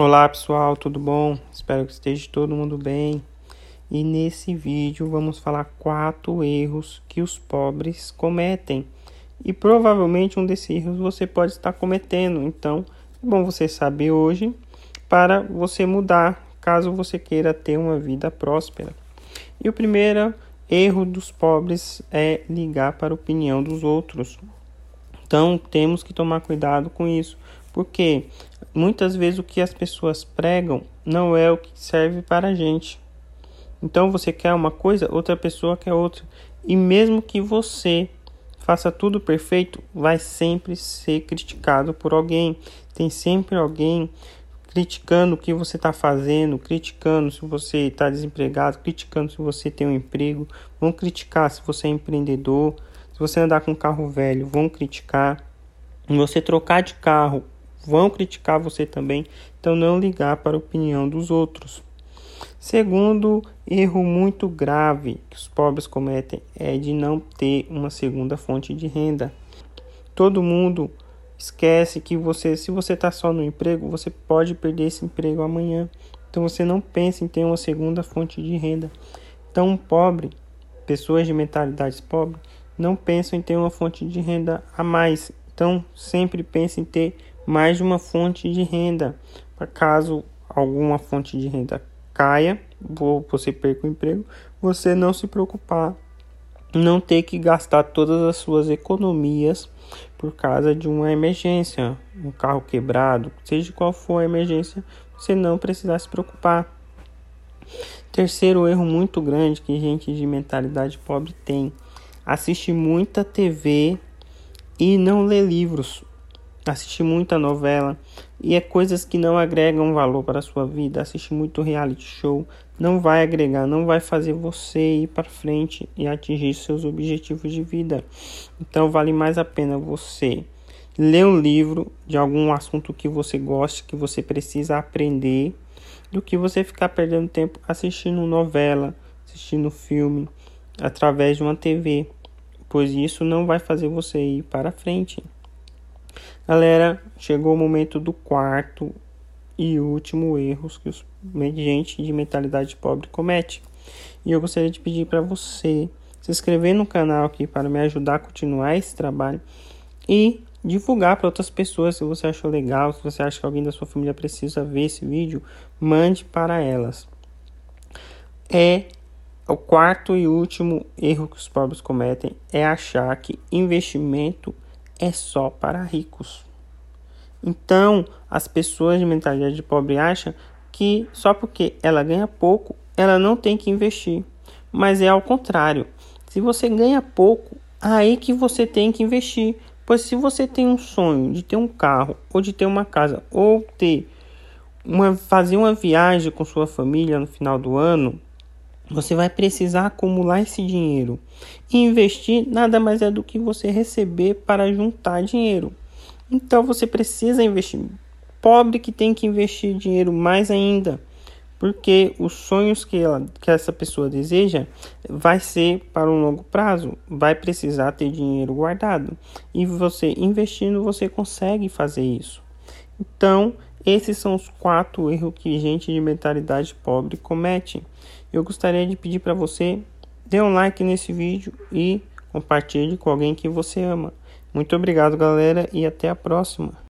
Olá pessoal, tudo bom? Espero que esteja todo mundo bem. E nesse vídeo vamos falar quatro erros que os pobres cometem. E provavelmente um desses erros você pode estar cometendo. Então, é bom você saber hoje para você mudar, caso você queira ter uma vida próspera. E o primeiro erro dos pobres é ligar para a opinião dos outros. Então, temos que tomar cuidado com isso porque muitas vezes o que as pessoas pregam não é o que serve para a gente. Então você quer uma coisa, outra pessoa quer outra. E mesmo que você faça tudo perfeito, vai sempre ser criticado por alguém. Tem sempre alguém criticando o que você está fazendo, criticando se você está desempregado, criticando se você tem um emprego, vão criticar se você é empreendedor, se você andar com carro velho, vão criticar. Você trocar de carro, vão criticar você também, então não ligar para a opinião dos outros. Segundo erro muito grave que os pobres cometem é de não ter uma segunda fonte de renda. Todo mundo esquece que você, se você está só no emprego, você pode perder esse emprego amanhã. Então você não pensa em ter uma segunda fonte de renda. Então, pobre, pessoas de mentalidades pobres, não pensam em ter uma fonte de renda a mais. Então, sempre pense em ter mais de uma fonte de renda. Caso alguma fonte de renda caia, você perca o emprego, você não se preocupar, não ter que gastar todas as suas economias por causa de uma emergência, um carro quebrado, seja qual for a emergência, você não precisar se preocupar. Terceiro erro muito grande que gente de mentalidade pobre tem: assiste muita TV e não lê livros assiste muita novela e é coisas que não agregam valor para a sua vida. Assiste muito reality show, não vai agregar, não vai fazer você ir para frente e atingir seus objetivos de vida. Então vale mais a pena você ler um livro de algum assunto que você goste, que você precisa aprender, do que você ficar perdendo tempo assistindo novela, assistindo filme através de uma TV, pois isso não vai fazer você ir para frente. Galera, chegou o momento do quarto e último erro que os gente de mentalidade pobre comete. E eu gostaria de pedir para você se inscrever no canal aqui para me ajudar a continuar esse trabalho e divulgar para outras pessoas se você achou legal, se você acha que alguém da sua família precisa ver esse vídeo, mande para elas. É o quarto e último erro que os pobres cometem é achar que investimento é só para ricos. Então, as pessoas de mentalidade de pobre acham que só porque ela ganha pouco, ela não tem que investir. Mas é ao contrário. Se você ganha pouco, aí que você tem que investir. Pois se você tem um sonho de ter um carro, ou de ter uma casa, ou ter uma fazer uma viagem com sua família no final do ano, você vai precisar acumular esse dinheiro. E investir nada mais é do que você receber para juntar dinheiro. Então você precisa investir. Pobre que tem que investir dinheiro mais ainda. Porque os sonhos que, ela, que essa pessoa deseja vai ser para um longo prazo, vai precisar ter dinheiro guardado. E você investindo, você consegue fazer isso. Então, esses são os quatro erros que gente de mentalidade pobre comete. Eu gostaria de pedir para você dê um like nesse vídeo e compartilhe com alguém que você ama. Muito obrigado, galera, e até a próxima.